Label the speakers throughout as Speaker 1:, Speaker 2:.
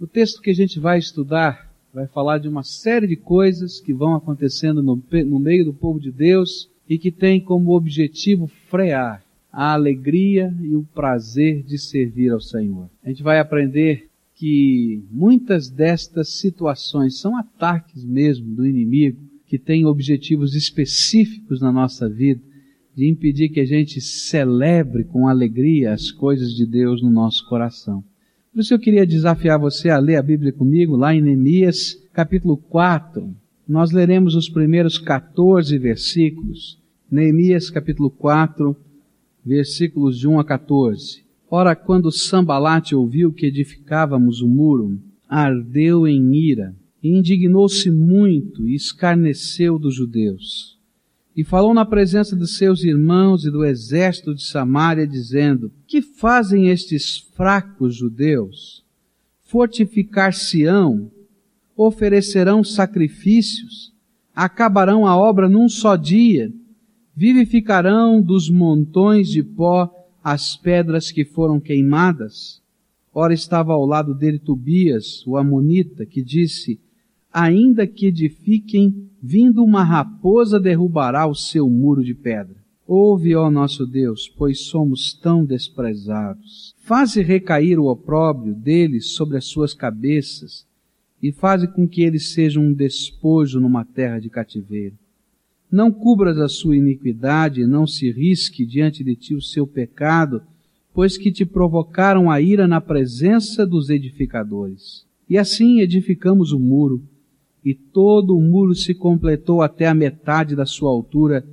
Speaker 1: O texto que a gente vai estudar vai falar de uma série de coisas que vão acontecendo no, no meio do povo de Deus e que tem como objetivo frear a alegria e o prazer de servir ao Senhor. A gente vai aprender que muitas destas situações são ataques mesmo do inimigo que tem objetivos específicos na nossa vida de impedir que a gente celebre com alegria as coisas de Deus no nosso coração. Por isso eu queria desafiar você a ler a Bíblia comigo lá em Neemias, capítulo 4. Nós leremos os primeiros 14 versículos. Neemias, capítulo 4, versículos de 1 a 14. Ora, quando Sambalate ouviu que edificávamos o muro, ardeu em ira e indignou-se muito e escarneceu dos judeus. E falou na presença de seus irmãos e do exército de Samaria, dizendo: Que fazem estes fracos judeus? Fortificar-se-ão, oferecerão sacrifícios, acabarão a obra num só dia, vivificarão dos montões de pó as pedras que foram queimadas. Ora estava ao lado dele Tobias, o amonita, que disse: ainda que edifiquem, vindo uma raposa derrubará o seu muro de pedra. Ouve, ó nosso Deus, pois somos tão desprezados. Faze recair o opróbrio deles sobre as suas cabeças, e faze com que eles sejam um despojo numa terra de cativeiro. Não cubras a sua iniquidade, não se risque diante de ti o seu pecado, pois que te provocaram a ira na presença dos edificadores. E assim edificamos o muro, e todo o muro se completou até a metade da sua altura,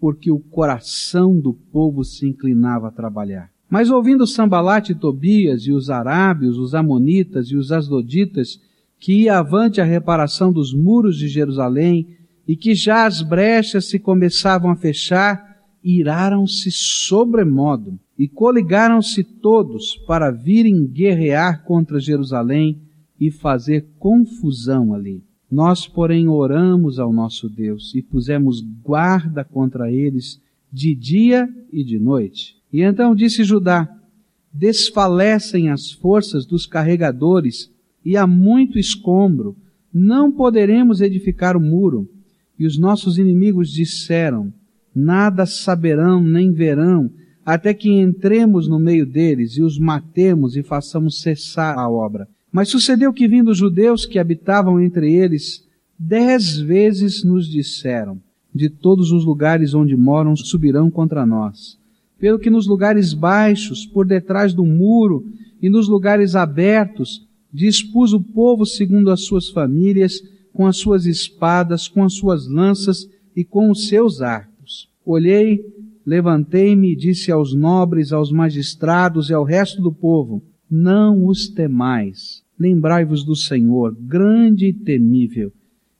Speaker 1: porque o coração do povo se inclinava a trabalhar. Mas ouvindo Sambalate e Tobias e os arábios, os amonitas e os asdoditas, que ia avante a reparação dos muros de Jerusalém, e que já as brechas se começavam a fechar, iraram-se sobremodo, e coligaram-se todos para virem guerrear contra Jerusalém e fazer confusão ali. Nós, porém, oramos ao nosso Deus e pusemos guarda contra eles de dia e de noite. E então disse Judá: Desfalecem as forças dos carregadores e há muito escombro. Não poderemos edificar o muro. E os nossos inimigos disseram: Nada saberão nem verão, até que entremos no meio deles e os matemos e façamos cessar a obra. Mas sucedeu que vindo os judeus que habitavam entre eles, dez vezes nos disseram, de todos os lugares onde moram subirão contra nós. Pelo que nos lugares baixos, por detrás do muro e nos lugares abertos, dispus o povo segundo as suas famílias, com as suas espadas, com as suas lanças e com os seus arcos. Olhei, levantei-me e disse aos nobres, aos magistrados e ao resto do povo, não os temais, Lembrai-vos do Senhor, grande e temível,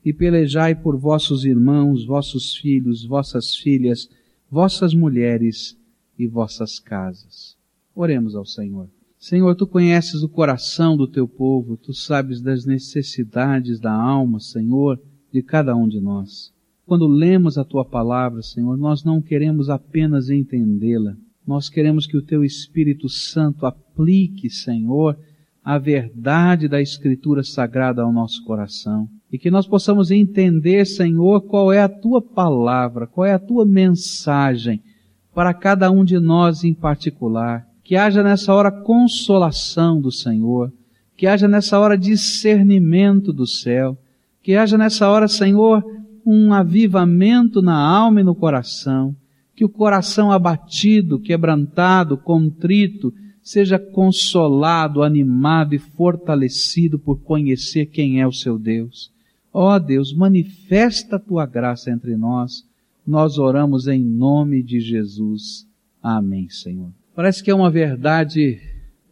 Speaker 1: e pelejai por vossos irmãos, vossos filhos, vossas filhas, vossas mulheres e vossas casas. Oremos ao Senhor. Senhor, tu conheces o coração do teu povo, tu sabes das necessidades da alma, Senhor, de cada um de nós. Quando lemos a tua palavra, Senhor, nós não queremos apenas entendê-la, nós queremos que o teu Espírito Santo aplique, Senhor, a verdade da Escritura Sagrada ao nosso coração. E que nós possamos entender, Senhor, qual é a tua palavra, qual é a tua mensagem para cada um de nós em particular. Que haja nessa hora consolação do Senhor, que haja nessa hora discernimento do céu, que haja nessa hora, Senhor, um avivamento na alma e no coração, que o coração abatido, quebrantado, contrito, seja consolado, animado e fortalecido por conhecer quem é o seu Deus. Ó oh Deus, manifesta a tua graça entre nós. Nós oramos em nome de Jesus. Amém, Senhor. Parece que é uma verdade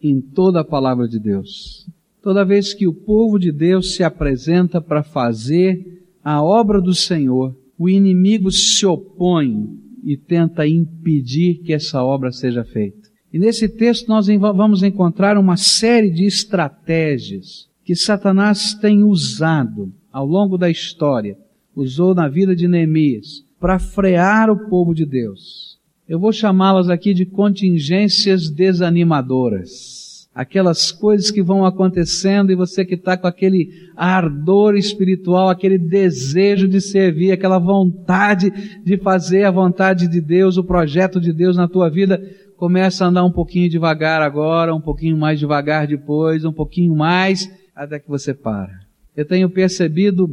Speaker 1: em toda a palavra de Deus. Toda vez que o povo de Deus se apresenta para fazer a obra do Senhor, o inimigo se opõe e tenta impedir que essa obra seja feita. E nesse texto nós vamos encontrar uma série de estratégias que Satanás tem usado ao longo da história, usou na vida de Neemias, para frear o povo de Deus. Eu vou chamá-las aqui de contingências desanimadoras. aquelas coisas que vão acontecendo e você que está com aquele ardor espiritual, aquele desejo de servir, aquela vontade de fazer a vontade de Deus, o projeto de Deus na tua vida, começa a andar um pouquinho devagar agora, um pouquinho mais devagar depois, um pouquinho mais, até que você para. Eu tenho percebido,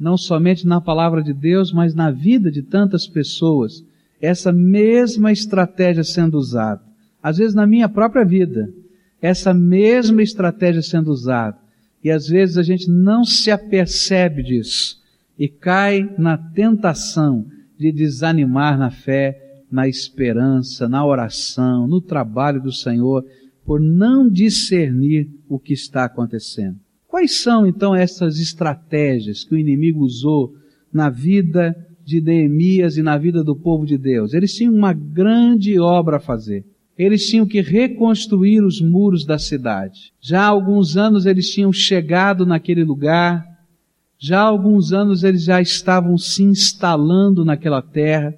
Speaker 1: não somente na palavra de Deus, mas na vida de tantas pessoas, essa mesma estratégia sendo usada. Às vezes na minha própria vida, essa mesma estratégia sendo usada. E às vezes a gente não se apercebe disso e cai na tentação de desanimar na fé, na esperança, na oração, no trabalho do Senhor, por não discernir o que está acontecendo. Quais são então essas estratégias que o inimigo usou na vida de Neemias e na vida do povo de Deus? Eles tinham uma grande obra a fazer eles tinham que reconstruir os muros da cidade. Já há alguns anos eles tinham chegado naquele lugar, já há alguns anos eles já estavam se instalando naquela terra,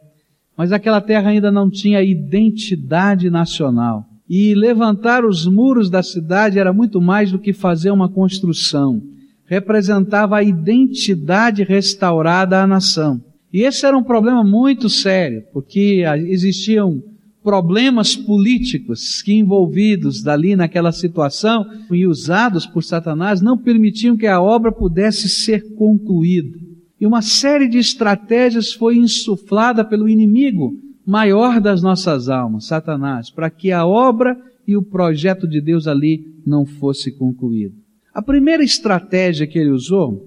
Speaker 1: mas aquela terra ainda não tinha identidade nacional. E levantar os muros da cidade era muito mais do que fazer uma construção. Representava a identidade restaurada à nação. E esse era um problema muito sério, porque existiam problemas políticos que envolvidos dali naquela situação e usados por Satanás não permitiam que a obra pudesse ser concluída. E uma série de estratégias foi insuflada pelo inimigo maior das nossas almas, Satanás, para que a obra e o projeto de Deus ali não fosse concluído. A primeira estratégia que ele usou,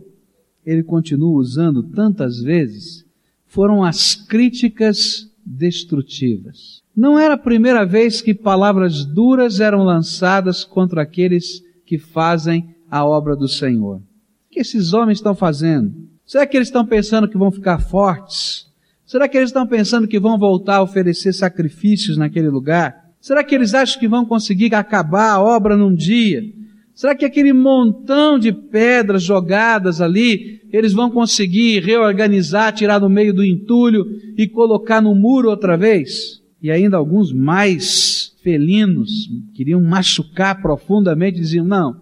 Speaker 1: ele continua usando tantas vezes, foram as críticas destrutivas. Não era a primeira vez que palavras duras eram lançadas contra aqueles que fazem a obra do Senhor. O que esses homens estão fazendo? Será que eles estão pensando que vão ficar fortes? Será que eles estão pensando que vão voltar a oferecer sacrifícios naquele lugar? Será que eles acham que vão conseguir acabar a obra num dia? Será que aquele montão de pedras jogadas ali, eles vão conseguir reorganizar, tirar do meio do entulho e colocar no muro outra vez? e ainda alguns mais felinos queriam machucar profundamente, diziam: não,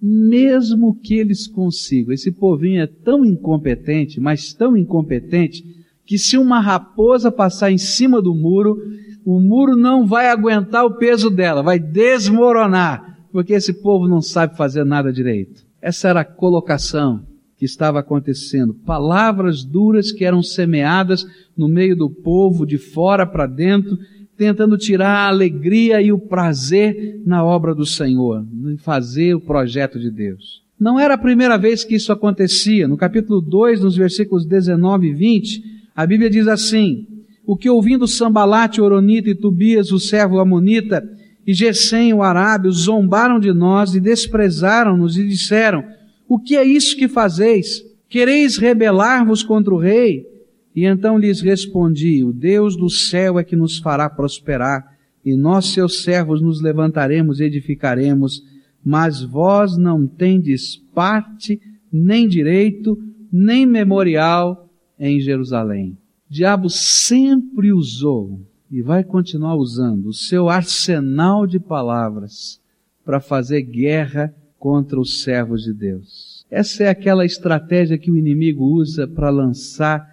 Speaker 1: mesmo que eles consigam, esse povinho é tão incompetente, mas tão incompetente, que se uma raposa passar em cima do muro, o muro não vai aguentar o peso dela, vai desmoronar, porque esse povo não sabe fazer nada direito. Essa era a colocação que estava acontecendo. Palavras duras que eram semeadas no meio do povo, de fora para dentro, tentando tirar a alegria e o prazer na obra do Senhor, em fazer o projeto de Deus. Não era a primeira vez que isso acontecia. No capítulo 2, nos versículos 19 e 20, a Bíblia diz assim: O que ouvindo Sambalate, Oronita e Tobias, o servo Amonita, e Gesem, o arábio, zombaram de nós e desprezaram-nos e disseram: o que é isso que fazeis? Quereis rebelar-vos contra o rei? E então lhes respondi, o Deus do céu é que nos fará prosperar, e nós seus servos nos levantaremos e edificaremos, mas vós não tendes parte, nem direito, nem memorial em Jerusalém. O diabo sempre usou e vai continuar usando o seu arsenal de palavras para fazer guerra contra os servos de Deus. Essa é aquela estratégia que o inimigo usa para lançar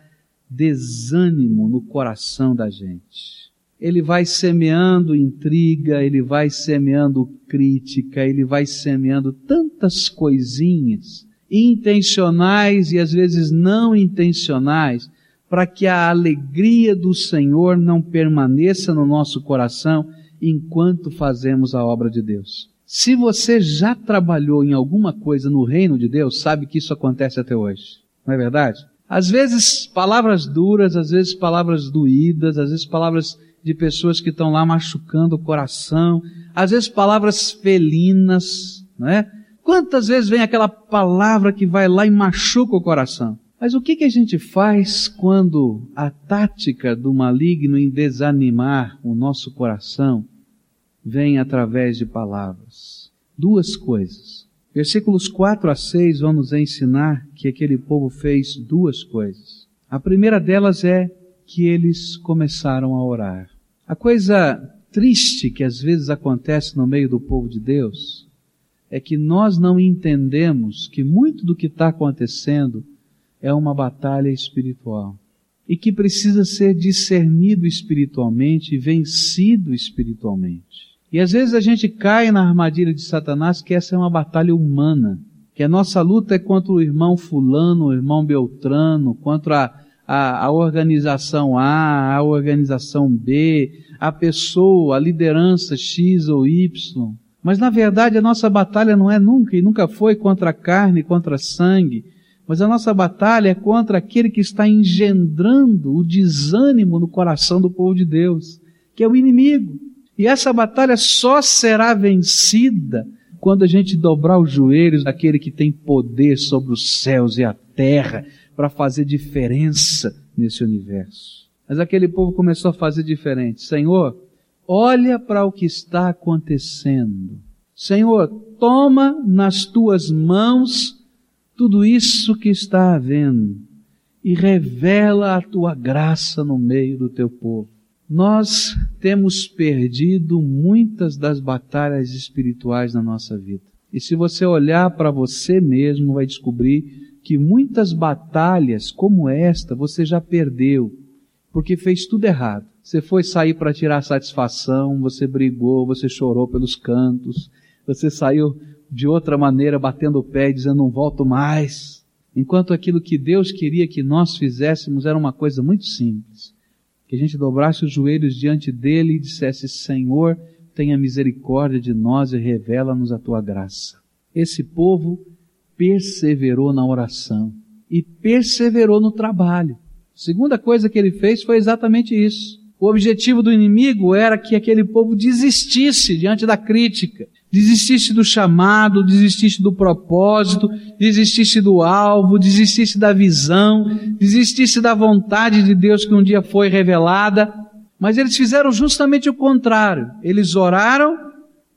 Speaker 1: desânimo no coração da gente. Ele vai semeando intriga, ele vai semeando crítica, ele vai semeando tantas coisinhas intencionais e às vezes não intencionais, para que a alegria do Senhor não permaneça no nosso coração enquanto fazemos a obra de Deus. Se você já trabalhou em alguma coisa no reino de Deus, sabe que isso acontece até hoje. Não é verdade? Às vezes palavras duras, às vezes palavras doídas, às vezes palavras de pessoas que estão lá machucando o coração, às vezes palavras felinas, não é? Quantas vezes vem aquela palavra que vai lá e machuca o coração? Mas o que, que a gente faz quando a tática do maligno em desanimar o nosso coração vem através de palavras. Duas coisas. Versículos 4 a 6 vão nos ensinar que aquele povo fez duas coisas. A primeira delas é que eles começaram a orar. A coisa triste que às vezes acontece no meio do povo de Deus é que nós não entendemos que muito do que está acontecendo é uma batalha espiritual e que precisa ser discernido espiritualmente e vencido espiritualmente. E às vezes a gente cai na armadilha de Satanás que essa é uma batalha humana, que a nossa luta é contra o irmão fulano, o irmão Beltrano, contra a, a, a organização A, a organização B, a pessoa, a liderança X ou Y. Mas na verdade a nossa batalha não é nunca e nunca foi contra a carne, contra sangue, mas a nossa batalha é contra aquele que está engendrando o desânimo no coração do povo de Deus, que é o inimigo. E essa batalha só será vencida quando a gente dobrar os joelhos daquele que tem poder sobre os céus e a terra para fazer diferença nesse universo. Mas aquele povo começou a fazer diferente. Senhor, olha para o que está acontecendo. Senhor, toma nas tuas mãos tudo isso que está havendo e revela a tua graça no meio do teu povo. Nós temos perdido muitas das batalhas espirituais na nossa vida. E se você olhar para você mesmo, vai descobrir que muitas batalhas como esta você já perdeu, porque fez tudo errado. Você foi sair para tirar satisfação, você brigou, você chorou pelos cantos, você saiu de outra maneira, batendo o pé dizendo não volto mais. Enquanto aquilo que Deus queria que nós fizéssemos era uma coisa muito simples. Que a gente dobrasse os joelhos diante dele e dissesse, Senhor, tenha misericórdia de nós e revela-nos a tua graça. Esse povo perseverou na oração e perseverou no trabalho. A segunda coisa que ele fez foi exatamente isso. O objetivo do inimigo era que aquele povo desistisse diante da crítica, desistisse do chamado, desistisse do propósito, desistisse do alvo, desistisse da visão, desistisse da vontade de Deus que um dia foi revelada. Mas eles fizeram justamente o contrário. Eles oraram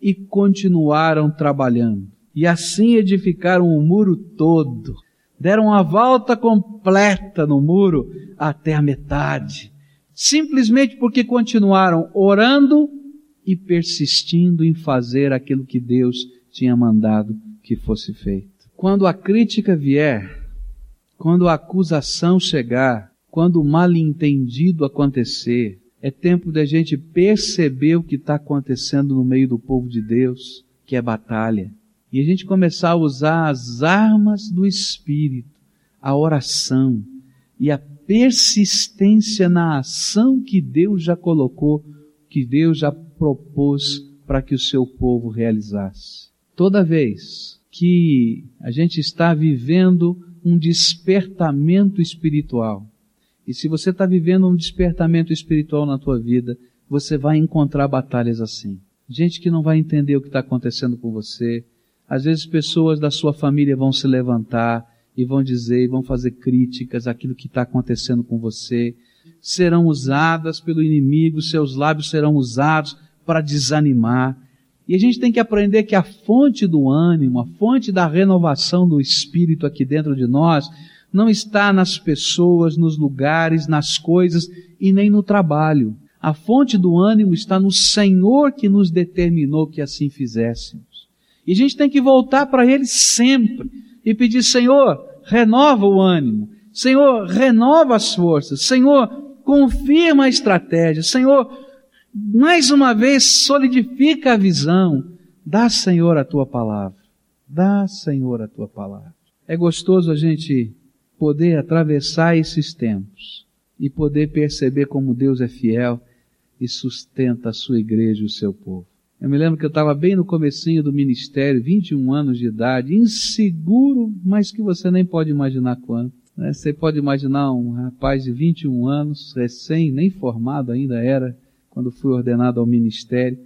Speaker 1: e continuaram trabalhando. E assim edificaram o muro todo. Deram a volta completa no muro até a metade. Simplesmente porque continuaram orando e persistindo em fazer aquilo que Deus tinha mandado que fosse feito. Quando a crítica vier, quando a acusação chegar, quando o mal entendido acontecer, é tempo da gente perceber o que está acontecendo no meio do povo de Deus, que é batalha. E a gente começar a usar as armas do Espírito, a oração e a persistência na ação que Deus já colocou, que Deus já propôs para que o seu povo realizasse. Toda vez que a gente está vivendo um despertamento espiritual, e se você está vivendo um despertamento espiritual na tua vida, você vai encontrar batalhas assim. Gente que não vai entender o que está acontecendo com você. Às vezes pessoas da sua família vão se levantar e vão dizer, e vão fazer críticas àquilo que está acontecendo com você. Serão usadas pelo inimigo, seus lábios serão usados para desanimar. E a gente tem que aprender que a fonte do ânimo, a fonte da renovação do espírito aqui dentro de nós, não está nas pessoas, nos lugares, nas coisas e nem no trabalho. A fonte do ânimo está no Senhor que nos determinou que assim fizéssemos. E a gente tem que voltar para Ele sempre e pedir, Senhor, renova o ânimo. Senhor, renova as forças. Senhor, confirma a estratégia. Senhor, mais uma vez solidifica a visão. Dá, Senhor, a tua palavra. Dá, Senhor, a tua palavra. É gostoso a gente poder atravessar esses tempos e poder perceber como Deus é fiel e sustenta a sua igreja e o seu povo. Eu me lembro que eu estava bem no comecinho do ministério, 21 anos de idade, inseguro, mas que você nem pode imaginar quanto. Né? Você pode imaginar um rapaz de 21 anos, recém, nem formado ainda era, quando fui ordenado ao ministério,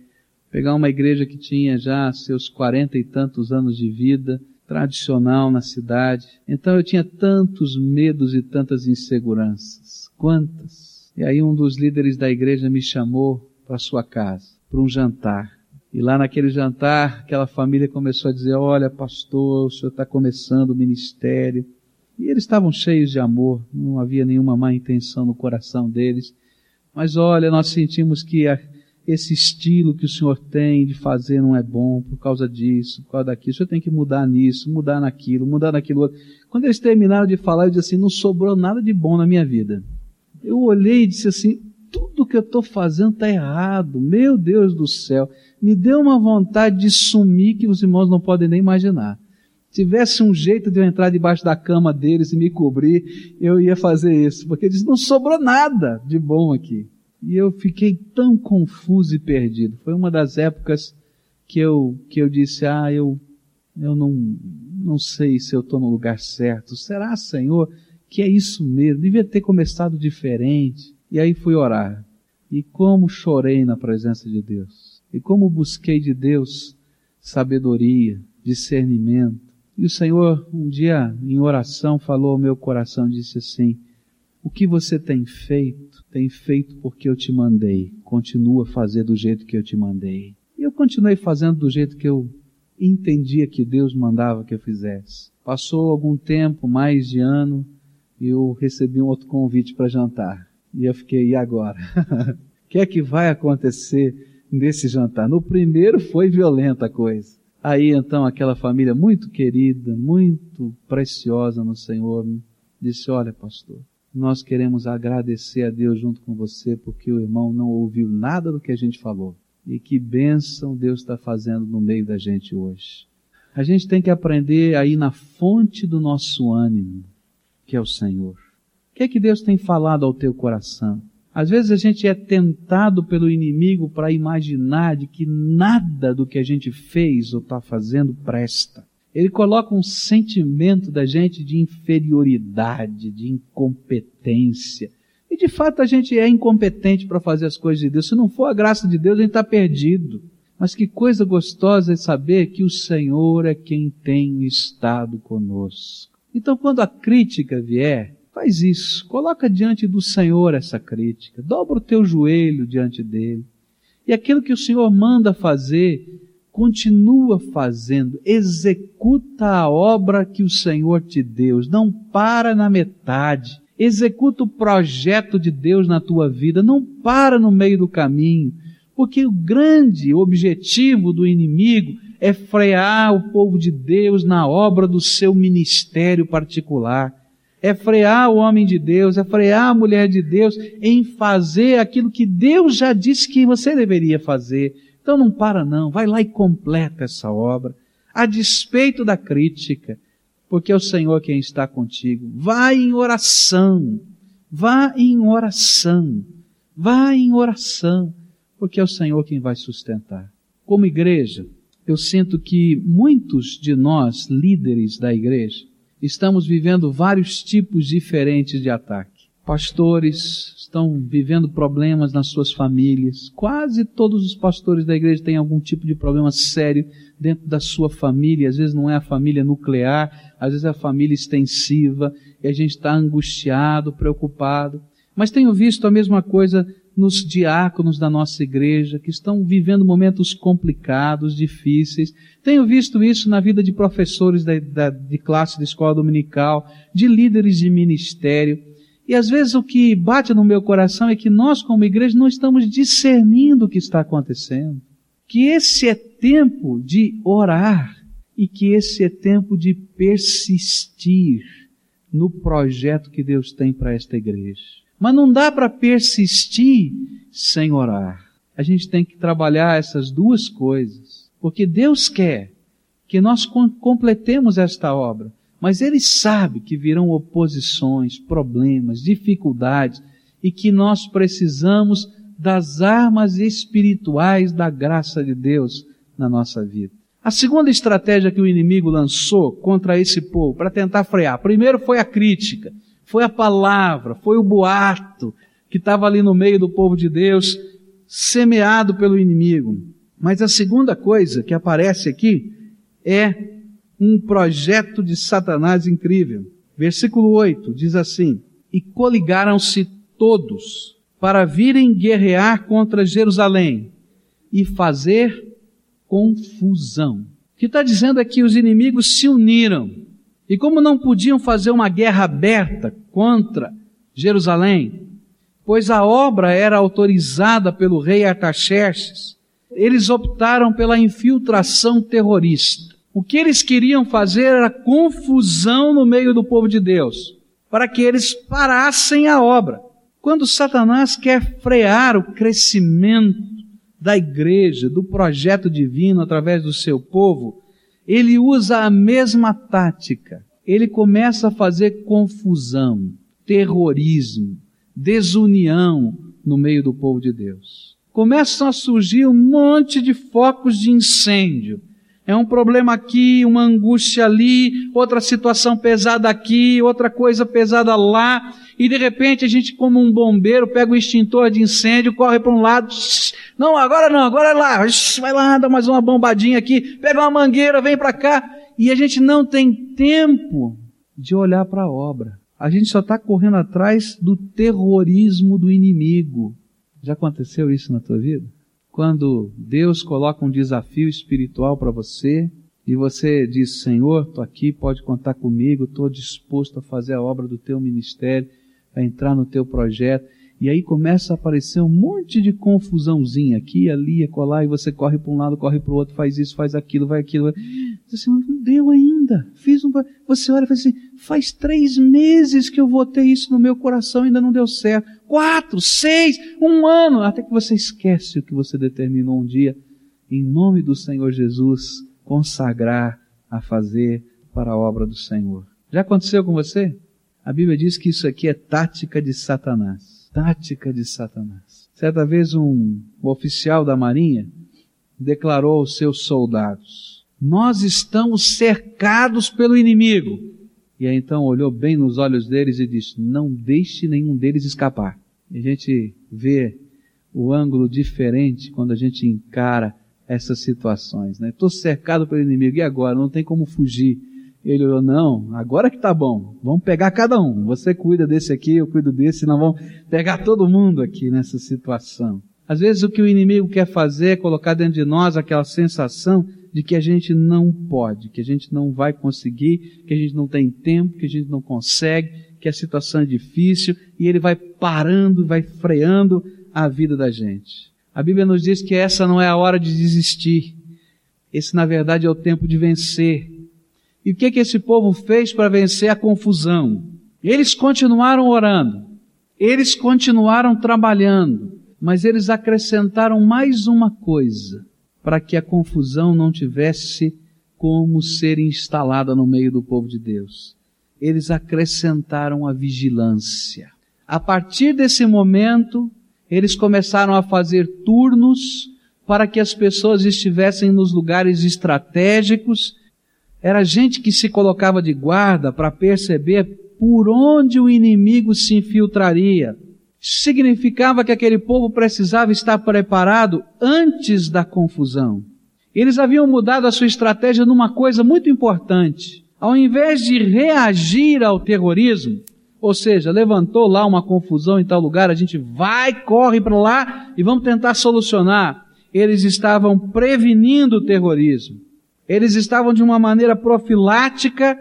Speaker 1: pegar uma igreja que tinha já seus quarenta e tantos anos de vida, tradicional na cidade. Então eu tinha tantos medos e tantas inseguranças. Quantas? E aí um dos líderes da igreja me chamou para sua casa, para um jantar. E lá naquele jantar, aquela família começou a dizer: Olha, pastor, o senhor está começando o ministério. E eles estavam cheios de amor, não havia nenhuma má intenção no coração deles. Mas olha, nós sentimos que esse estilo que o senhor tem de fazer não é bom por causa disso, por causa daquilo. O senhor tem que mudar nisso, mudar naquilo, mudar naquilo outro. Quando eles terminaram de falar, eu disse assim: não sobrou nada de bom na minha vida. Eu olhei e disse assim: tudo que eu estou fazendo está errado. Meu Deus do céu. Me deu uma vontade de sumir que os irmãos não podem nem imaginar. Tivesse um jeito de eu entrar debaixo da cama deles e me cobrir, eu ia fazer isso. Porque eles não sobrou nada de bom aqui. E eu fiquei tão confuso e perdido. Foi uma das épocas que eu, que eu disse, ah, eu, eu não, não sei se eu estou no lugar certo. Será, Senhor, que é isso mesmo? Devia ter começado diferente. E aí fui orar. E como chorei na presença de Deus. E como busquei de Deus sabedoria, discernimento. E o Senhor, um dia, em oração, falou ao meu coração, disse assim, o que você tem feito, tem feito porque eu te mandei. Continua a fazer do jeito que eu te mandei. E eu continuei fazendo do jeito que eu entendia que Deus mandava que eu fizesse. Passou algum tempo, mais de ano, e eu recebi um outro convite para jantar. E eu fiquei, e agora? O que é que vai acontecer nesse jantar? No primeiro foi violenta a coisa. Aí então aquela família muito querida, muito preciosa no Senhor, disse: Olha, pastor, nós queremos agradecer a Deus junto com você porque o irmão não ouviu nada do que a gente falou. E que bênção Deus está fazendo no meio da gente hoje. A gente tem que aprender aí na fonte do nosso ânimo, que é o Senhor. O que é que Deus tem falado ao teu coração? Às vezes a gente é tentado pelo inimigo para imaginar de que nada do que a gente fez ou está fazendo presta. Ele coloca um sentimento da gente de inferioridade, de incompetência. E de fato a gente é incompetente para fazer as coisas de Deus. Se não for a graça de Deus, a gente está perdido. Mas que coisa gostosa é saber que o Senhor é quem tem estado conosco. Então quando a crítica vier, Faz isso, coloca diante do Senhor essa crítica, dobra o teu joelho diante dele. E aquilo que o Senhor manda fazer, continua fazendo, executa a obra que o Senhor te deu, não para na metade. Executa o projeto de Deus na tua vida, não para no meio do caminho, porque o grande objetivo do inimigo é frear o povo de Deus na obra do seu ministério particular é frear o homem de Deus, é frear a mulher de Deus em fazer aquilo que Deus já disse que você deveria fazer. Então não para não, vai lá e completa essa obra, a despeito da crítica, porque é o Senhor quem está contigo. Vá em oração, vá em oração, vá em oração, porque é o Senhor quem vai sustentar. Como igreja, eu sinto que muitos de nós, líderes da igreja, estamos vivendo vários tipos diferentes de ataque. Pastores estão vivendo problemas nas suas famílias. Quase todos os pastores da igreja têm algum tipo de problema sério dentro da sua família. Às vezes não é a família nuclear, às vezes é a família extensiva, e a gente está angustiado, preocupado. Mas tenho visto a mesma coisa nos diáconos da nossa igreja, que estão vivendo momentos complicados, difíceis. Tenho visto isso na vida de professores da, da, de classe de escola dominical, de líderes de ministério. E às vezes o que bate no meu coração é que nós, como igreja, não estamos discernindo o que está acontecendo. Que esse é tempo de orar e que esse é tempo de persistir no projeto que Deus tem para esta igreja. Mas não dá para persistir sem orar. A gente tem que trabalhar essas duas coisas. Porque Deus quer que nós completemos esta obra. Mas Ele sabe que virão oposições, problemas, dificuldades e que nós precisamos das armas espirituais da graça de Deus na nossa vida. A segunda estratégia que o inimigo lançou contra esse povo para tentar frear, primeiro foi a crítica foi a palavra, foi o boato que estava ali no meio do povo de Deus, semeado pelo inimigo. Mas a segunda coisa que aparece aqui é um projeto de Satanás incrível. Versículo 8 diz assim: E coligaram-se todos para virem guerrear contra Jerusalém e fazer confusão. O que está dizendo é que os inimigos se uniram e como não podiam fazer uma guerra aberta contra Jerusalém, pois a obra era autorizada pelo rei Artaxerxes, eles optaram pela infiltração terrorista. O que eles queriam fazer era confusão no meio do povo de Deus, para que eles parassem a obra. Quando Satanás quer frear o crescimento da igreja, do projeto divino através do seu povo, ele usa a mesma tática. Ele começa a fazer confusão, terrorismo, desunião no meio do povo de Deus. Começam a surgir um monte de focos de incêndio. É um problema aqui, uma angústia ali, outra situação pesada aqui, outra coisa pesada lá, e de repente a gente, como um bombeiro, pega o extintor de incêndio, corre para um lado, não, agora não, agora é lá, vai lá, dá mais uma bombadinha aqui, pega uma mangueira, vem para cá, e a gente não tem tempo de olhar para a obra. A gente só está correndo atrás do terrorismo do inimigo. Já aconteceu isso na tua vida? Quando Deus coloca um desafio espiritual para você e você diz: Senhor, estou aqui, pode contar comigo, estou disposto a fazer a obra do teu ministério, a entrar no teu projeto. E aí começa a aparecer um monte de confusãozinha aqui, ali, acolá, e você corre para um lado, corre para o outro, faz isso, faz aquilo, vai aquilo. Você assim, não deu ainda. Fiz um. Você olha e fala assim: faz três meses que eu votei isso no meu coração ainda não deu certo. Quatro, seis, um ano, até que você esquece o que você determinou um dia, em nome do Senhor Jesus, consagrar a fazer para a obra do Senhor. Já aconteceu com você? A Bíblia diz que isso aqui é tática de Satanás tática de Satanás. Certa vez um oficial da marinha declarou aos seus soldados: Nós estamos cercados pelo inimigo. E aí então olhou bem nos olhos deles e disse: Não deixe nenhum deles escapar. E a gente vê o ângulo diferente quando a gente encara essas situações. Estou né? cercado pelo inimigo, e agora? Não tem como fugir. Ele olhou, não, agora que tá bom, vamos pegar cada um. Você cuida desse aqui, eu cuido desse, nós vamos pegar todo mundo aqui nessa situação. Às vezes o que o inimigo quer fazer é colocar dentro de nós aquela sensação de que a gente não pode, que a gente não vai conseguir, que a gente não tem tempo, que a gente não consegue, que a situação é difícil, e ele vai parando, vai freando a vida da gente. A Bíblia nos diz que essa não é a hora de desistir. Esse, na verdade, é o tempo de vencer. E o que, que esse povo fez para vencer a confusão? Eles continuaram orando, eles continuaram trabalhando, mas eles acrescentaram mais uma coisa para que a confusão não tivesse como ser instalada no meio do povo de Deus. Eles acrescentaram a vigilância. A partir desse momento, eles começaram a fazer turnos para que as pessoas estivessem nos lugares estratégicos era gente que se colocava de guarda para perceber por onde o inimigo se infiltraria. Significava que aquele povo precisava estar preparado antes da confusão. Eles haviam mudado a sua estratégia numa coisa muito importante. Ao invés de reagir ao terrorismo, ou seja, levantou lá uma confusão em tal lugar, a gente vai, corre para lá e vamos tentar solucionar. Eles estavam prevenindo o terrorismo. Eles estavam de uma maneira profilática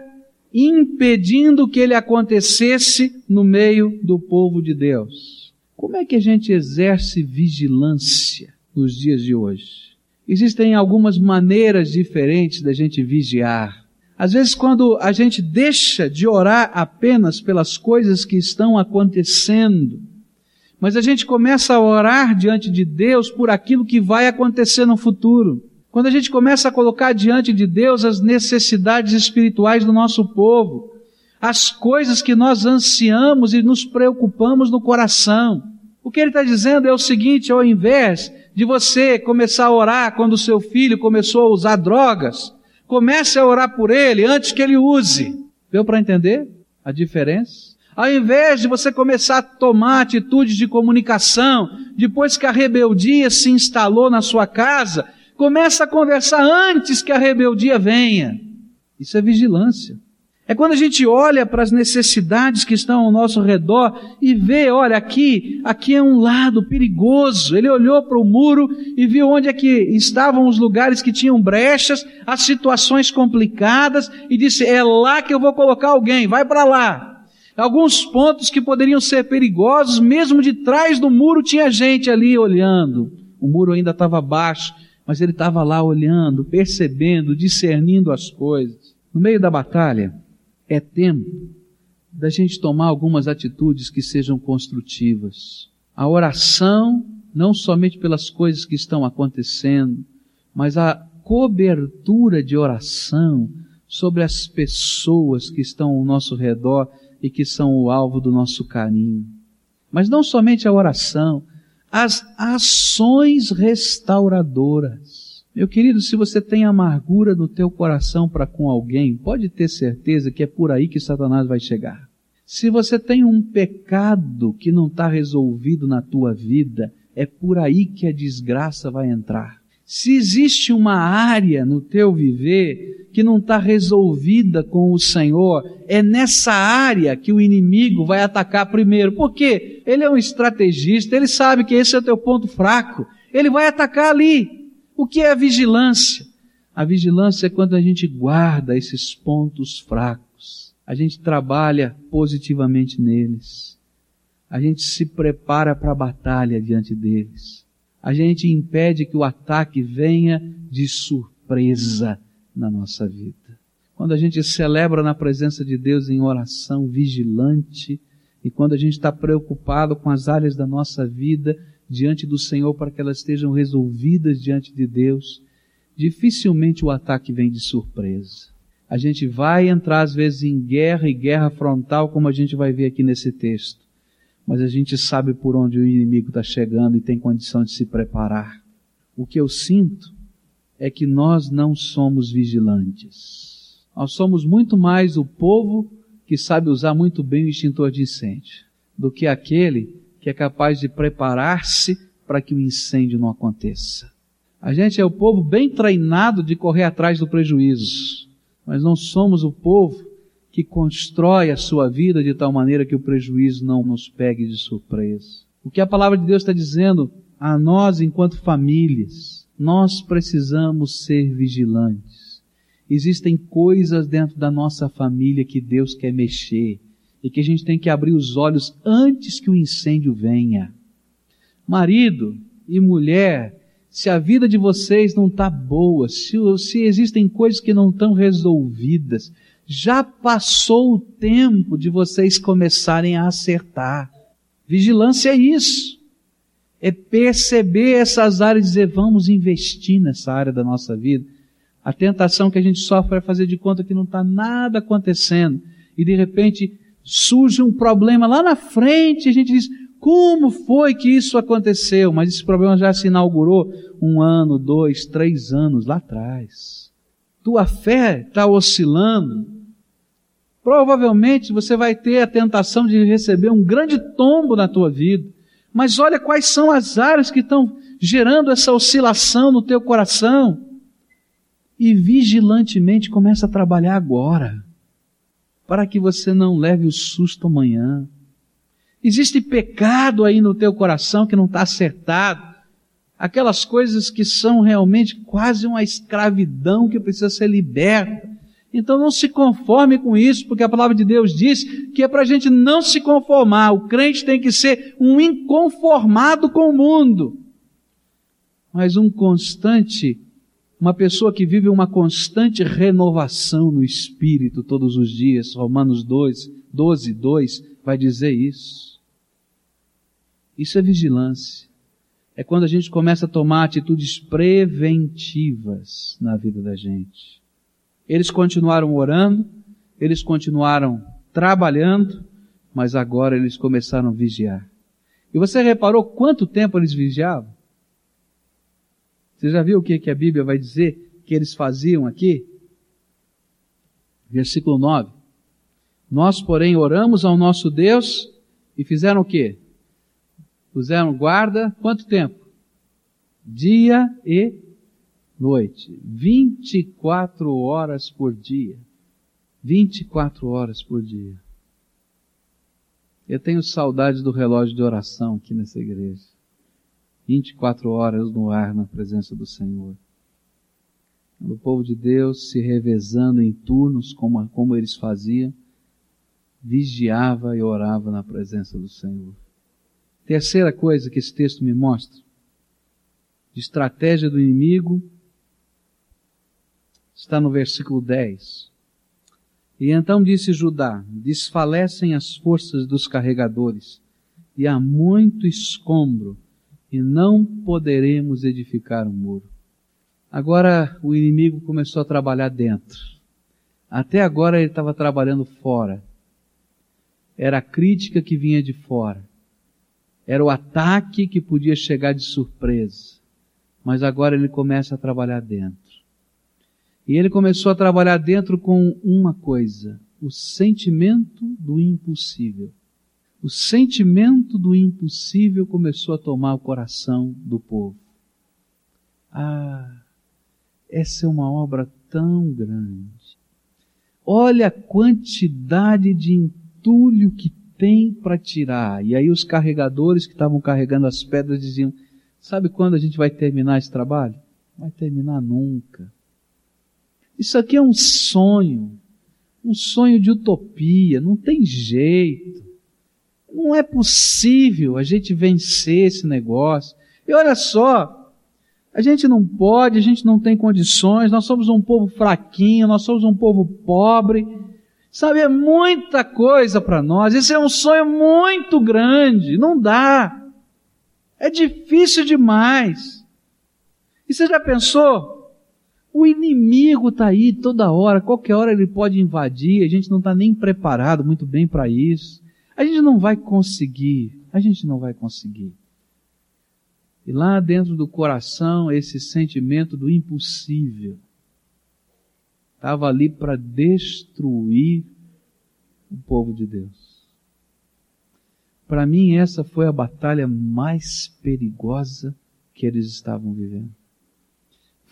Speaker 1: impedindo que ele acontecesse no meio do povo de Deus. Como é que a gente exerce vigilância nos dias de hoje? Existem algumas maneiras diferentes da gente vigiar. Às vezes, quando a gente deixa de orar apenas pelas coisas que estão acontecendo, mas a gente começa a orar diante de Deus por aquilo que vai acontecer no futuro. Quando a gente começa a colocar diante de Deus as necessidades espirituais do nosso povo, as coisas que nós ansiamos e nos preocupamos no coração. O que ele está dizendo é o seguinte: ao invés de você começar a orar quando o seu filho começou a usar drogas, comece a orar por ele antes que ele use. Deu para entender a diferença? Ao invés de você começar a tomar atitudes de comunicação, depois que a rebeldia se instalou na sua casa, Começa a conversar antes que a rebeldia venha. Isso é vigilância. É quando a gente olha para as necessidades que estão ao nosso redor e vê, olha, aqui, aqui é um lado perigoso. Ele olhou para o muro e viu onde é que estavam os lugares que tinham brechas, as situações complicadas e disse: "É lá que eu vou colocar alguém, vai para lá". Alguns pontos que poderiam ser perigosos, mesmo de trás do muro tinha gente ali olhando. O muro ainda estava baixo, mas ele estava lá olhando, percebendo, discernindo as coisas. No meio da batalha, é tempo da gente tomar algumas atitudes que sejam construtivas. A oração, não somente pelas coisas que estão acontecendo, mas a cobertura de oração sobre as pessoas que estão ao nosso redor e que são o alvo do nosso carinho. Mas não somente a oração, as ações restauradoras. Meu querido, se você tem amargura no teu coração para com alguém, pode ter certeza que é por aí que Satanás vai chegar. Se você tem um pecado que não está resolvido na tua vida, é por aí que a desgraça vai entrar. Se existe uma área no teu viver que não está resolvida com o Senhor, é nessa área que o inimigo vai atacar primeiro. Por quê? Ele é um estrategista, ele sabe que esse é o teu ponto fraco. Ele vai atacar ali. O que é a vigilância? A vigilância é quando a gente guarda esses pontos fracos. A gente trabalha positivamente neles. A gente se prepara para a batalha diante deles a gente impede que o ataque venha de surpresa na nossa vida. Quando a gente celebra na presença de Deus em oração vigilante, e quando a gente está preocupado com as áreas da nossa vida diante do Senhor para que elas estejam resolvidas diante de Deus, dificilmente o ataque vem de surpresa. A gente vai entrar às vezes em guerra e guerra frontal, como a gente vai ver aqui nesse texto mas a gente sabe por onde o inimigo está chegando e tem condição de se preparar. O que eu sinto é que nós não somos vigilantes. Nós somos muito mais o povo que sabe usar muito bem o extintor de incêndio do que aquele que é capaz de preparar-se para que o incêndio não aconteça. A gente é o povo bem treinado de correr atrás do prejuízo, mas não somos o povo que constrói a sua vida de tal maneira que o prejuízo não nos pegue de surpresa. O que a palavra de Deus está dizendo a nós, enquanto famílias, nós precisamos ser vigilantes. Existem coisas dentro da nossa família que Deus quer mexer e que a gente tem que abrir os olhos antes que o incêndio venha. Marido e mulher, se a vida de vocês não está boa, se, se existem coisas que não estão resolvidas, já passou o tempo de vocês começarem a acertar. Vigilância é isso. É perceber essas áreas e dizer, vamos investir nessa área da nossa vida. A tentação que a gente sofre é fazer de conta que não está nada acontecendo. E de repente surge um problema lá na frente a gente diz, como foi que isso aconteceu? Mas esse problema já se inaugurou um ano, dois, três anos lá atrás. Tua fé está oscilando, Provavelmente você vai ter a tentação de receber um grande tombo na tua vida. Mas olha quais são as áreas que estão gerando essa oscilação no teu coração. E vigilantemente começa a trabalhar agora, para que você não leve o susto amanhã. Existe pecado aí no teu coração que não está acertado. Aquelas coisas que são realmente quase uma escravidão que precisa ser liberta. Então não se conforme com isso, porque a palavra de Deus diz que é para a gente não se conformar. O crente tem que ser um inconformado com o mundo, mas um constante, uma pessoa que vive uma constante renovação no espírito todos os dias. Romanos 2, 12, 2 vai dizer isso. Isso é vigilância. É quando a gente começa a tomar atitudes preventivas na vida da gente. Eles continuaram orando, eles continuaram trabalhando, mas agora eles começaram a vigiar. E você reparou quanto tempo eles vigiavam? Você já viu o que, a Bíblia vai dizer que eles faziam aqui? Versículo 9. Nós, porém, oramos ao nosso Deus e fizeram o quê? Puseram guarda quanto tempo? Dia e noite, 24 horas por dia. 24 horas por dia. Eu tenho saudade do relógio de oração aqui nessa igreja. 24 horas no ar na presença do Senhor. O povo de Deus se revezando em turnos, como, como eles faziam. vigiava e orava na presença do Senhor. Terceira coisa que esse texto me mostra, de estratégia do inimigo, está no versículo 10. E então disse Judá: Desfalecem as forças dos carregadores, e há muito escombro, e não poderemos edificar um muro. Agora o inimigo começou a trabalhar dentro. Até agora ele estava trabalhando fora. Era a crítica que vinha de fora. Era o ataque que podia chegar de surpresa. Mas agora ele começa a trabalhar dentro. E ele começou a trabalhar dentro com uma coisa: o sentimento do impossível. O sentimento do impossível começou a tomar o coração do povo. Ah, essa é uma obra tão grande. Olha a quantidade de entulho que tem para tirar. E aí os carregadores que estavam carregando as pedras diziam: Sabe quando a gente vai terminar esse trabalho? Vai terminar nunca. Isso aqui é um sonho, um sonho de utopia, não tem jeito. Não é possível a gente vencer esse negócio. E olha só, a gente não pode, a gente não tem condições, nós somos um povo fraquinho, nós somos um povo pobre. Sabe, é muita coisa para nós. Esse é um sonho muito grande, não dá. É difícil demais. E você já pensou? O inimigo está aí toda hora, qualquer hora ele pode invadir, a gente não está nem preparado muito bem para isso. A gente não vai conseguir, a gente não vai conseguir. E lá dentro do coração, esse sentimento do impossível estava ali para destruir o povo de Deus. Para mim, essa foi a batalha mais perigosa que eles estavam vivendo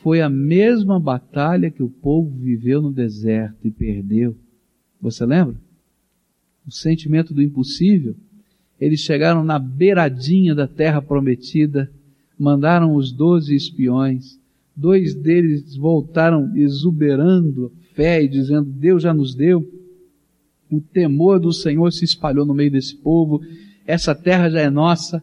Speaker 1: foi a mesma batalha que o povo viveu no deserto e perdeu. Você lembra? O sentimento do impossível. Eles chegaram na beiradinha da terra prometida, mandaram os doze espiões. Dois deles voltaram exuberando fé e dizendo: Deus já nos deu. O temor do Senhor se espalhou no meio desse povo. Essa terra já é nossa.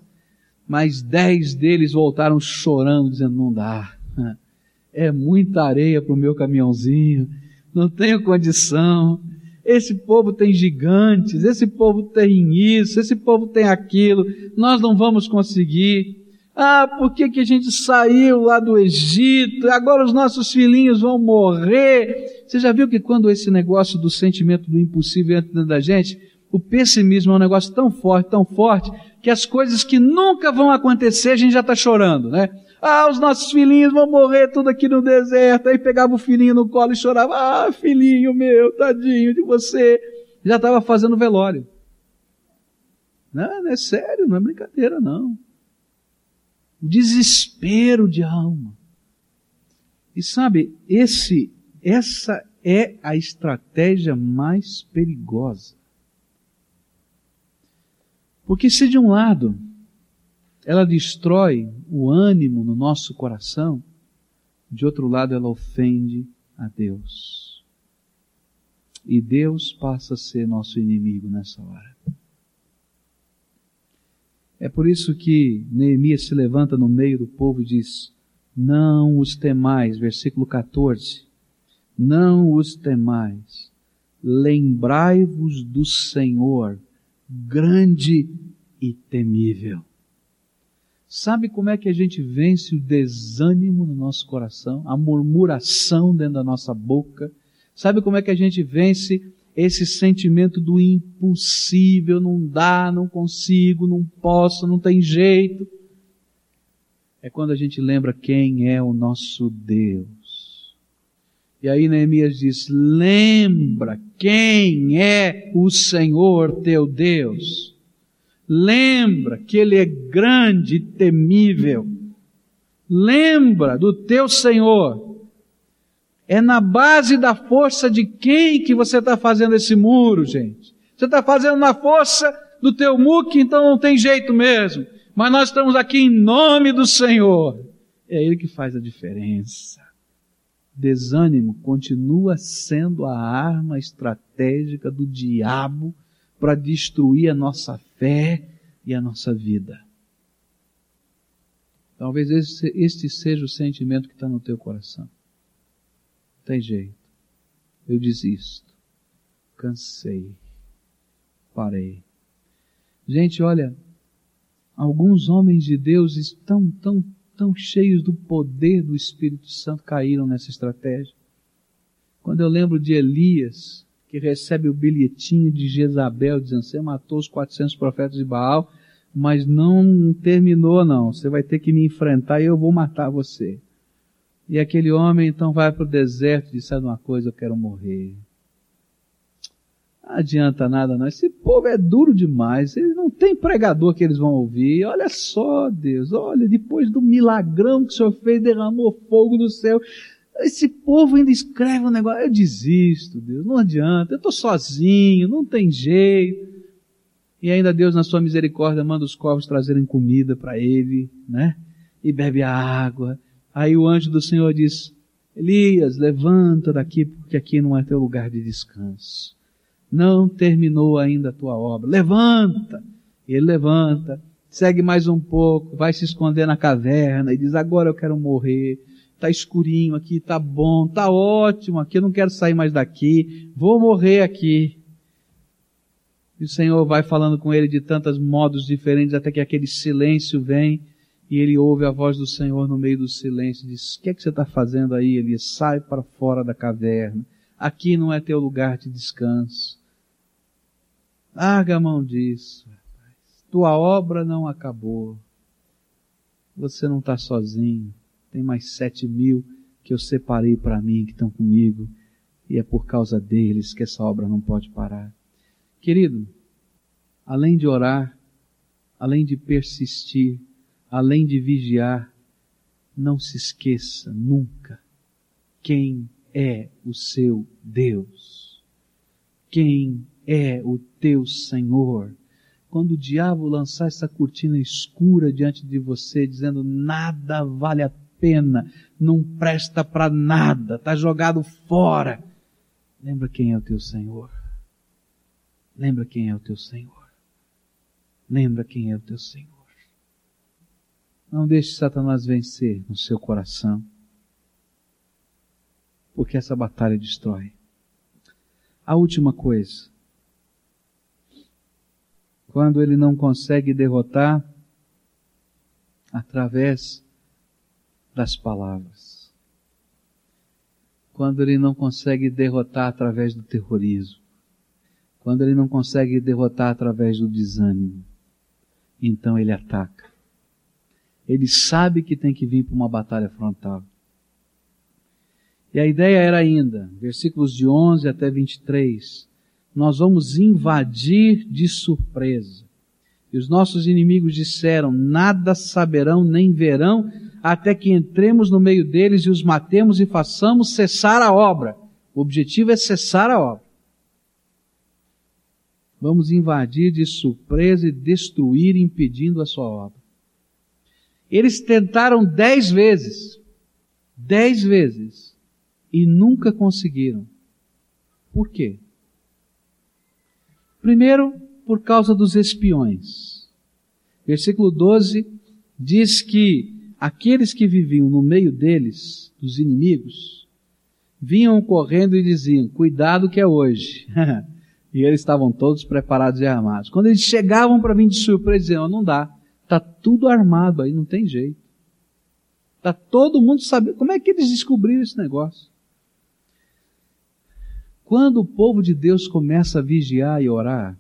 Speaker 1: Mas dez deles voltaram chorando, dizendo: Não dá é muita areia para o meu caminhãozinho, não tenho condição. Esse povo tem gigantes, esse povo tem isso, esse povo tem aquilo, nós não vamos conseguir. Ah, por que, que a gente saiu lá do Egito? Agora os nossos filhinhos vão morrer. Você já viu que quando esse negócio do sentimento do impossível entra dentro da gente, o pessimismo é um negócio tão forte, tão forte, que as coisas que nunca vão acontecer a gente já está chorando, né? Ah, os nossos filhinhos vão morrer tudo aqui no deserto. Aí pegava o filhinho no colo e chorava. Ah, filhinho meu, tadinho de você. Já estava fazendo velório. Não, não é sério, não é brincadeira, não. O desespero de alma. E sabe, esse, essa é a estratégia mais perigosa. Porque se de um lado ela destrói o ânimo no nosso coração, de outro lado, ela ofende a Deus. E Deus passa a ser nosso inimigo nessa hora. É por isso que Neemias se levanta no meio do povo e diz: Não os temais, versículo 14. Não os temais. Lembrai-vos do Senhor, grande e temível. Sabe como é que a gente vence o desânimo no nosso coração, a murmuração dentro da nossa boca? Sabe como é que a gente vence esse sentimento do impossível, não dá, não consigo, não posso, não tem jeito? É quando a gente lembra quem é o nosso Deus. E aí Neemias diz: lembra quem é o Senhor teu Deus. Lembra que Ele é grande e temível. Lembra do teu Senhor. É na base da força de quem que você está fazendo esse muro, gente? Você está fazendo na força do teu muque, então não tem jeito mesmo. Mas nós estamos aqui em nome do Senhor. É Ele que faz a diferença. Desânimo continua sendo a arma estratégica do diabo para destruir a nossa fé e a nossa vida. Talvez este seja o sentimento que está no teu coração. Não tem jeito. Eu desisto. Cansei. Parei. Gente, olha, alguns homens de Deus estão tão, tão cheios do poder do Espírito Santo caíram nessa estratégia. Quando eu lembro de Elias, que recebe o bilhetinho de Jezabel dizendo: Você matou os 400 profetas de Baal, mas não terminou, não. Você vai ter que me enfrentar e eu vou matar você. E aquele homem então vai para o deserto e diz: Sabe uma coisa, eu quero morrer. Não adianta nada, não. Esse povo é duro demais. Eles não tem pregador que eles vão ouvir. Olha só, Deus. Olha, depois do milagrão que o Senhor fez, derramou fogo do céu. Esse povo ainda escreve um negócio. Eu desisto, Deus. Não adianta. Eu estou sozinho. Não tem jeito. E ainda Deus, na sua misericórdia, manda os corvos trazerem comida para ele, né? E bebe a água. Aí o anjo do Senhor diz, Elias, levanta daqui, porque aqui não é teu lugar de descanso. Não terminou ainda a tua obra. Levanta! Ele levanta, segue mais um pouco, vai se esconder na caverna e diz, agora eu quero morrer. Tá escurinho aqui, tá bom, tá ótimo aqui, eu não quero sair mais daqui, vou morrer aqui. E o Senhor vai falando com ele de tantos modos diferentes até que aquele silêncio vem e ele ouve a voz do Senhor no meio do silêncio e diz: O que é que você está fazendo aí, Elias? Sai para fora da caverna. Aqui não é teu lugar de descanso. Larga a mão disso. Tua obra não acabou. Você não está sozinho. Tem mais sete mil que eu separei para mim, que estão comigo. E é por causa deles que essa obra não pode parar. Querido, além de orar, além de persistir, além de vigiar, não se esqueça nunca quem é o seu Deus. Quem é o teu Senhor. Quando o diabo lançar essa cortina escura diante de você, dizendo nada vale a pena, não presta para nada, está jogado fora, lembra quem é o teu Senhor. Lembra quem é o teu Senhor. Lembra quem é o teu Senhor. Não deixe Satanás vencer no seu coração. Porque essa batalha destrói. A última coisa. Quando ele não consegue derrotar através das palavras. Quando ele não consegue derrotar através do terrorismo quando ele não consegue derrotar através do desânimo, então ele ataca. Ele sabe que tem que vir para uma batalha frontal. E a ideia era ainda, versículos de 11 até 23, nós vamos invadir de surpresa. E os nossos inimigos disseram: Nada saberão nem verão, até que entremos no meio deles e os matemos e façamos cessar a obra. O objetivo é cessar a obra. Vamos invadir de surpresa e destruir, impedindo a sua obra. Eles tentaram dez vezes, dez vezes, e nunca conseguiram. Por quê? Primeiro, por causa dos espiões. Versículo 12 diz que aqueles que viviam no meio deles, dos inimigos, vinham correndo e diziam: Cuidado que é hoje. E eles estavam todos preparados e armados. Quando eles chegavam para vir de surpresa, diziam, não dá. Está tudo armado aí, não tem jeito. Está todo mundo sabendo. Como é que eles descobriram esse negócio? Quando o povo de Deus começa a vigiar e orar,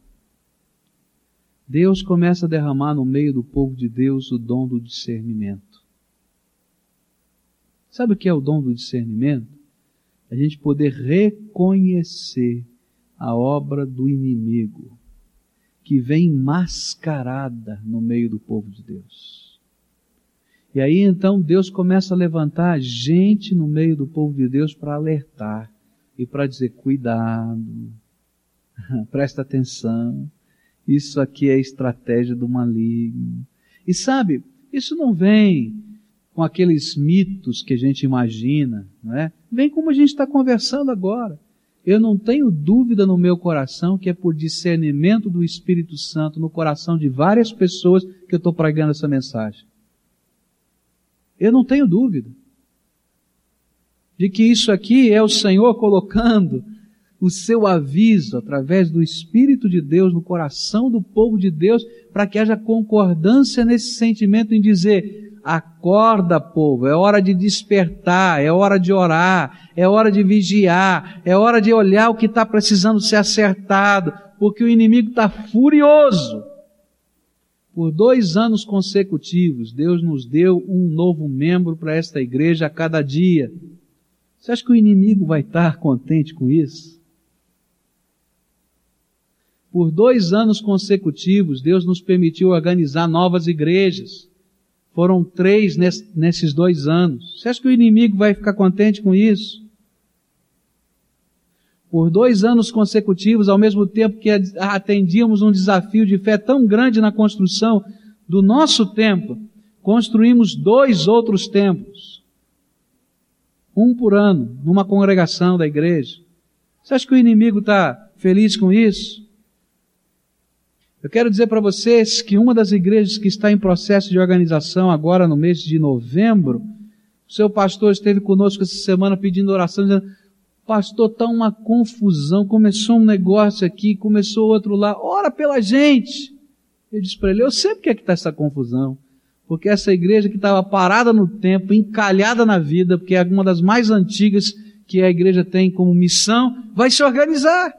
Speaker 1: Deus começa a derramar no meio do povo de Deus o dom do discernimento. Sabe o que é o dom do discernimento? A gente poder reconhecer a obra do inimigo, que vem mascarada no meio do povo de Deus. E aí então Deus começa a levantar gente no meio do povo de Deus para alertar e para dizer: cuidado, presta atenção, isso aqui é estratégia do maligno. E sabe, isso não vem com aqueles mitos que a gente imagina, não é? Vem como a gente está conversando agora. Eu não tenho dúvida no meu coração que é por discernimento do Espírito Santo no coração de várias pessoas que eu estou pregando essa mensagem. Eu não tenho dúvida de que isso aqui é o Senhor colocando o seu aviso através do Espírito de Deus no coração do povo de Deus para que haja concordância nesse sentimento em dizer: acorda, povo, é hora de despertar, é hora de orar, é hora de vigiar, é hora de olhar o que está precisando ser acertado, porque o inimigo está furioso. Por dois anos consecutivos, Deus nos deu um novo membro para esta igreja a cada dia. Você acha que o inimigo vai estar contente com isso? Por dois anos consecutivos, Deus nos permitiu organizar novas igrejas. Foram três nesses dois anos. Você acha que o inimigo vai ficar contente com isso? Por dois anos consecutivos, ao mesmo tempo que atendíamos um desafio de fé tão grande na construção do nosso templo, construímos dois outros templos. Um por ano, numa congregação da igreja. Você acha que o inimigo está feliz com isso? Eu quero dizer para vocês que uma das igrejas que está em processo de organização agora no mês de novembro, o seu pastor esteve conosco essa semana pedindo oração, dizendo, pastor, está uma confusão, começou um negócio aqui, começou outro lá, ora pela gente. Eu disse para ele, eu sei porque é que está essa confusão. Porque essa igreja que estava parada no tempo, encalhada na vida, porque é uma das mais antigas que a igreja tem como missão, vai se organizar.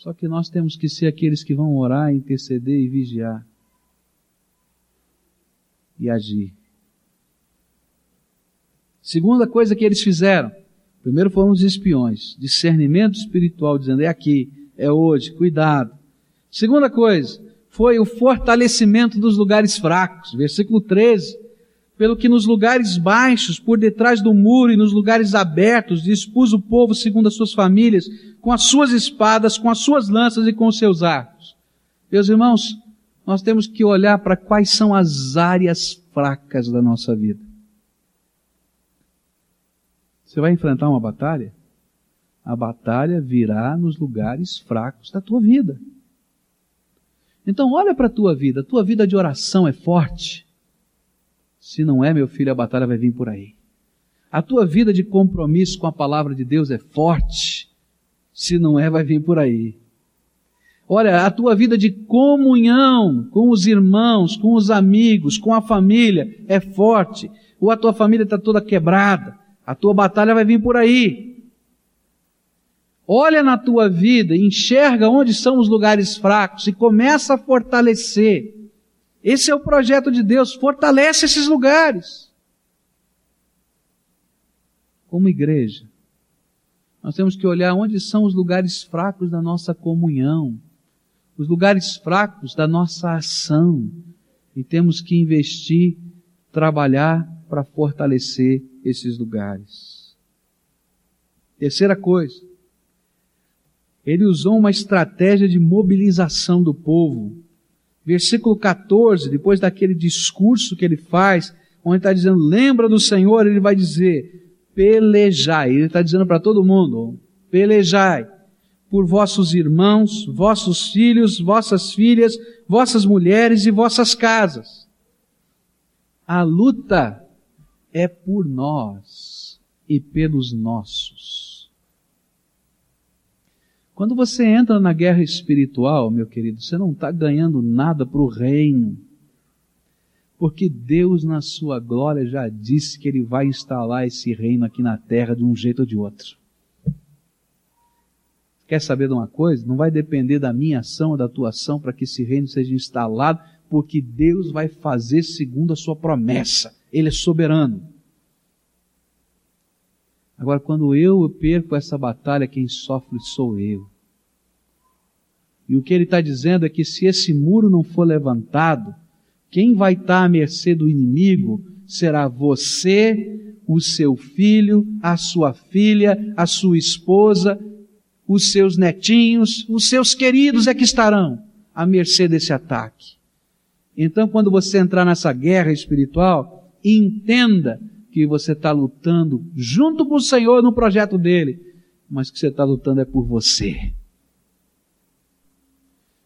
Speaker 1: Só que nós temos que ser aqueles que vão orar, interceder e vigiar. E agir. Segunda coisa que eles fizeram. Primeiro foram os espiões. Discernimento espiritual, dizendo, é aqui, é hoje, cuidado. Segunda coisa, foi o fortalecimento dos lugares fracos. Versículo 13 pelo que nos lugares baixos, por detrás do muro e nos lugares abertos, dispus o povo segundo as suas famílias, com as suas espadas, com as suas lanças e com os seus arcos. Meus irmãos, nós temos que olhar para quais são as áreas fracas da nossa vida. Você vai enfrentar uma batalha? A batalha virá nos lugares fracos da tua vida. Então olha para a tua vida. A tua vida de oração é forte. Se não é, meu filho, a batalha vai vir por aí. A tua vida de compromisso com a palavra de Deus é forte. Se não é, vai vir por aí. Olha, a tua vida de comunhão com os irmãos, com os amigos, com a família é forte. Ou a tua família está toda quebrada. A tua batalha vai vir por aí. Olha na tua vida, enxerga onde são os lugares fracos e começa a fortalecer esse é o projeto de Deus, fortalece esses lugares. Como igreja, nós temos que olhar onde são os lugares fracos da nossa comunhão, os lugares fracos da nossa ação, e temos que investir, trabalhar para fortalecer esses lugares. Terceira coisa, ele usou uma estratégia de mobilização do povo versículo 14, depois daquele discurso que ele faz, onde está dizendo, lembra do Senhor, ele vai dizer, pelejai. Ele está dizendo para todo mundo, pelejai por vossos irmãos, vossos filhos, vossas filhas, vossas mulheres e vossas casas. A luta é por nós e pelos nossos. Quando você entra na guerra espiritual, meu querido, você não está ganhando nada para o reino. Porque Deus, na sua glória, já disse que Ele vai instalar esse reino aqui na terra de um jeito ou de outro. Quer saber de uma coisa? Não vai depender da minha ação ou da tua ação para que esse reino seja instalado, porque Deus vai fazer segundo a sua promessa. Ele é soberano. Agora, quando eu perco essa batalha, quem sofre sou eu. E o que ele está dizendo é que se esse muro não for levantado, quem vai estar à mercê do inimigo será você, o seu filho, a sua filha, a sua esposa, os seus netinhos, os seus queridos é que estarão à mercê desse ataque. Então, quando você entrar nessa guerra espiritual, entenda que você está lutando junto com o Senhor no projeto dele. mas que você está lutando é por você.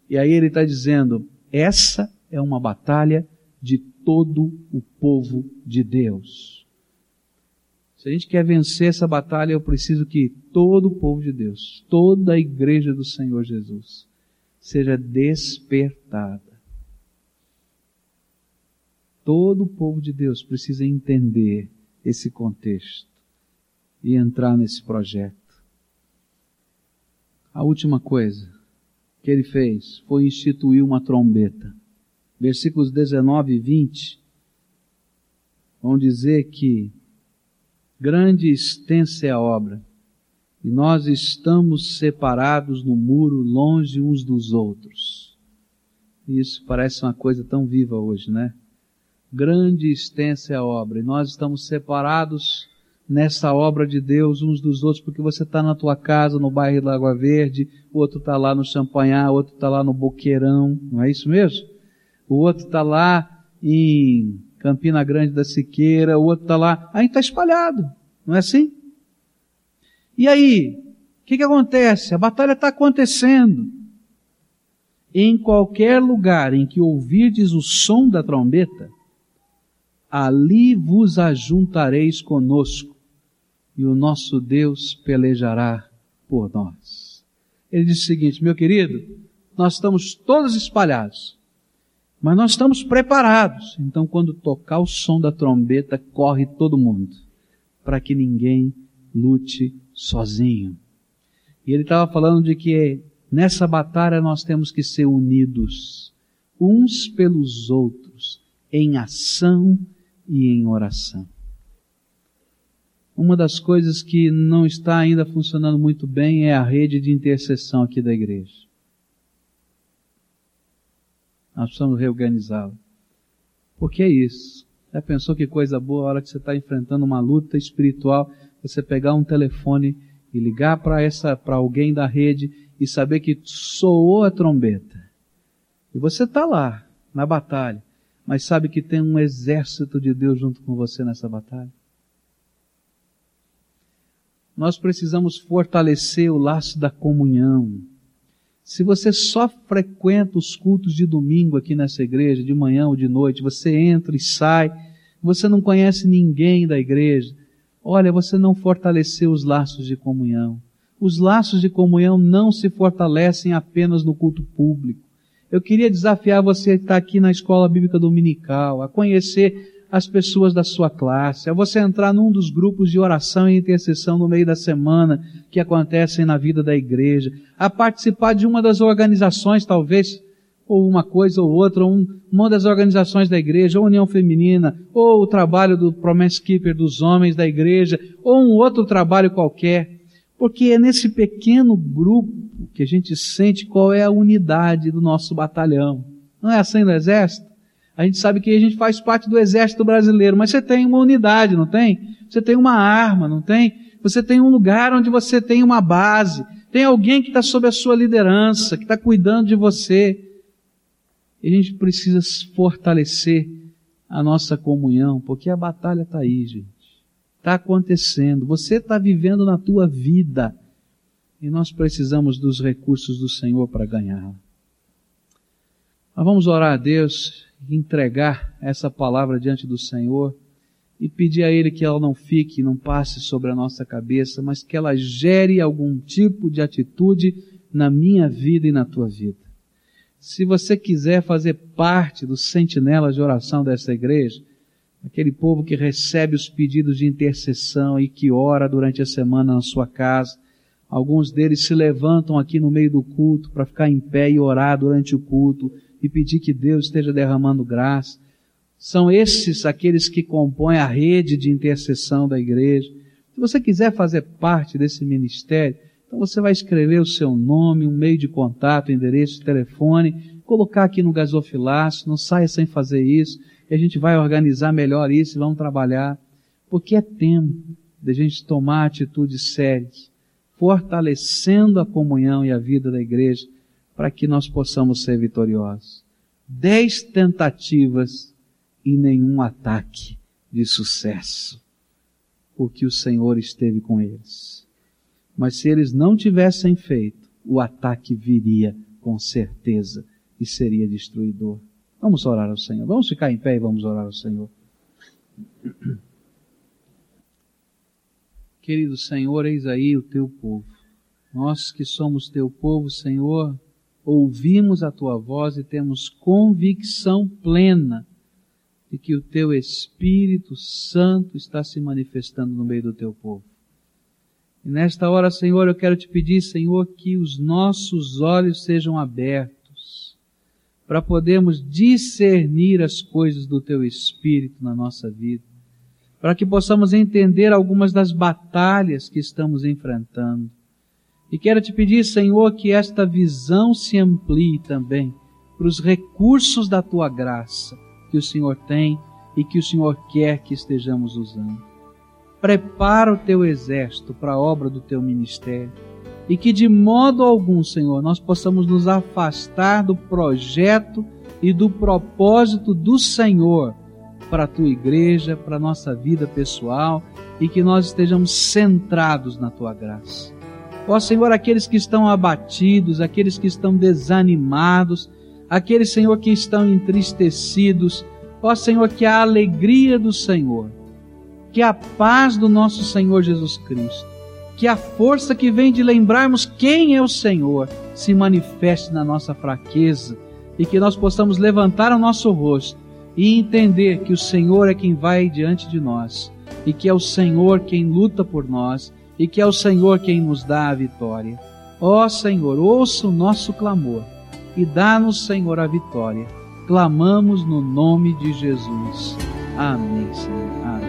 Speaker 1: E aí ele está dizendo: essa é uma batalha de todo o povo de Deus. Se a gente quer vencer essa batalha, eu preciso que todo o povo de Deus, toda a igreja do Senhor Jesus, seja despertada. Todo o povo de Deus precisa entender esse contexto e entrar nesse projeto. A última coisa que ele fez foi instituir uma trombeta. Versículos 19 e 20 vão dizer que grande e extensa é a obra, e nós estamos separados no muro, longe uns dos outros. Isso parece uma coisa tão viva hoje, né? grande e extensa é a obra, e nós estamos separados nessa obra de Deus uns dos outros, porque você está na tua casa, no bairro da Água Verde, o outro está lá no Champanhar, o outro está lá no Boqueirão, não é isso mesmo? O outro está lá em Campina Grande da Siqueira, o outro está lá, aí está espalhado, não é assim? E aí, o que, que acontece? A batalha está acontecendo. Em qualquer lugar em que ouvirdes o som da trombeta, ali vos ajuntareis conosco, e o nosso Deus pelejará por nós. Ele diz o seguinte, meu querido, nós estamos todos espalhados, mas nós estamos preparados. Então, quando tocar o som da trombeta, corre todo mundo, para que ninguém lute sozinho. E ele estava falando de que nessa batalha nós temos que ser unidos, uns pelos outros, em ação e em oração. Uma das coisas que não está ainda funcionando muito bem é a rede de intercessão aqui da igreja. Nós precisamos reorganizá-la. Porque é isso. Já pensou que coisa boa a hora que você está enfrentando uma luta espiritual, você pegar um telefone e ligar para essa, para alguém da rede e saber que soou a trombeta. E você está lá, na batalha mas sabe que tem um exército de Deus junto com você nessa batalha? Nós precisamos fortalecer o laço da comunhão. Se você só frequenta os cultos de domingo aqui nessa igreja, de manhã ou de noite, você entra e sai, você não conhece ninguém da igreja, olha, você não fortaleceu os laços de comunhão. Os laços de comunhão não se fortalecem apenas no culto público. Eu queria desafiar você a estar aqui na escola bíblica dominical, a conhecer as pessoas da sua classe, a você entrar num dos grupos de oração e intercessão no meio da semana que acontecem na vida da igreja, a participar de uma das organizações, talvez, ou uma coisa ou outra, um, uma das organizações da igreja, ou União Feminina, ou o trabalho do Promise Keeper dos homens da igreja, ou um outro trabalho qualquer. Porque é nesse pequeno grupo que a gente sente qual é a unidade do nosso batalhão. Não é assim no exército? A gente sabe que a gente faz parte do exército brasileiro, mas você tem uma unidade, não tem? Você tem uma arma, não tem? Você tem um lugar onde você tem uma base, tem alguém que está sob a sua liderança, que está cuidando de você. E a gente precisa fortalecer a nossa comunhão, porque a batalha está aí, gente está acontecendo, você está vivendo na tua vida e nós precisamos dos recursos do Senhor para ganhá-la. Mas vamos orar a Deus, entregar essa palavra diante do Senhor e pedir a Ele que ela não fique, não passe sobre a nossa cabeça, mas que ela gere algum tipo de atitude na minha vida e na tua vida. Se você quiser fazer parte dos sentinelas de oração dessa igreja, aquele povo que recebe os pedidos de intercessão e que ora durante a semana na sua casa. Alguns deles se levantam aqui no meio do culto para ficar em pé e orar durante o culto e pedir que Deus esteja derramando graça. São esses aqueles que compõem a rede de intercessão da igreja. Se você quiser fazer parte desse ministério, então você vai escrever o seu nome, um meio de contato, endereço, telefone, colocar aqui no gasofilácio, não saia sem fazer isso e a gente vai organizar melhor isso e vamos trabalhar, porque é tempo de a gente tomar atitudes sérias, fortalecendo a comunhão e a vida da igreja, para que nós possamos ser vitoriosos. Dez tentativas e nenhum ataque de sucesso, porque o Senhor esteve com eles. Mas se eles não tivessem feito, o ataque viria com certeza e seria destruidor. Vamos orar ao Senhor. Vamos ficar em pé e vamos orar ao Senhor. Querido Senhor, eis aí o teu povo. Nós que somos teu povo, Senhor, ouvimos a tua voz e temos convicção plena de que o teu Espírito Santo está se manifestando no meio do teu povo. E nesta hora, Senhor, eu quero te pedir, Senhor, que os nossos olhos sejam abertos para podermos discernir as coisas do teu Espírito na nossa vida, para que possamos entender algumas das batalhas que estamos enfrentando e quero te pedir, Senhor, que esta visão se amplie também para os recursos da tua graça que o Senhor tem e que o Senhor quer que estejamos usando. Prepara o teu exército para a obra do teu ministério e que de modo algum, Senhor, nós possamos nos afastar do projeto e do propósito do Senhor para a tua igreja, para a nossa vida pessoal e que nós estejamos centrados na tua graça. Ó Senhor, aqueles que estão abatidos, aqueles que estão desanimados, aqueles, Senhor, que estão entristecidos, ó Senhor, que a alegria do Senhor, que a paz do nosso Senhor Jesus Cristo, que a força que vem de lembrarmos quem é o Senhor se manifeste na nossa fraqueza e que nós possamos levantar o nosso rosto e entender que o Senhor é quem vai diante de nós e que é o Senhor quem luta por nós e que é o Senhor quem nos dá a vitória. Ó Senhor, ouça o nosso clamor e dá-nos, Senhor, a vitória. Clamamos no nome de Jesus. Amém, Senhor. Amém.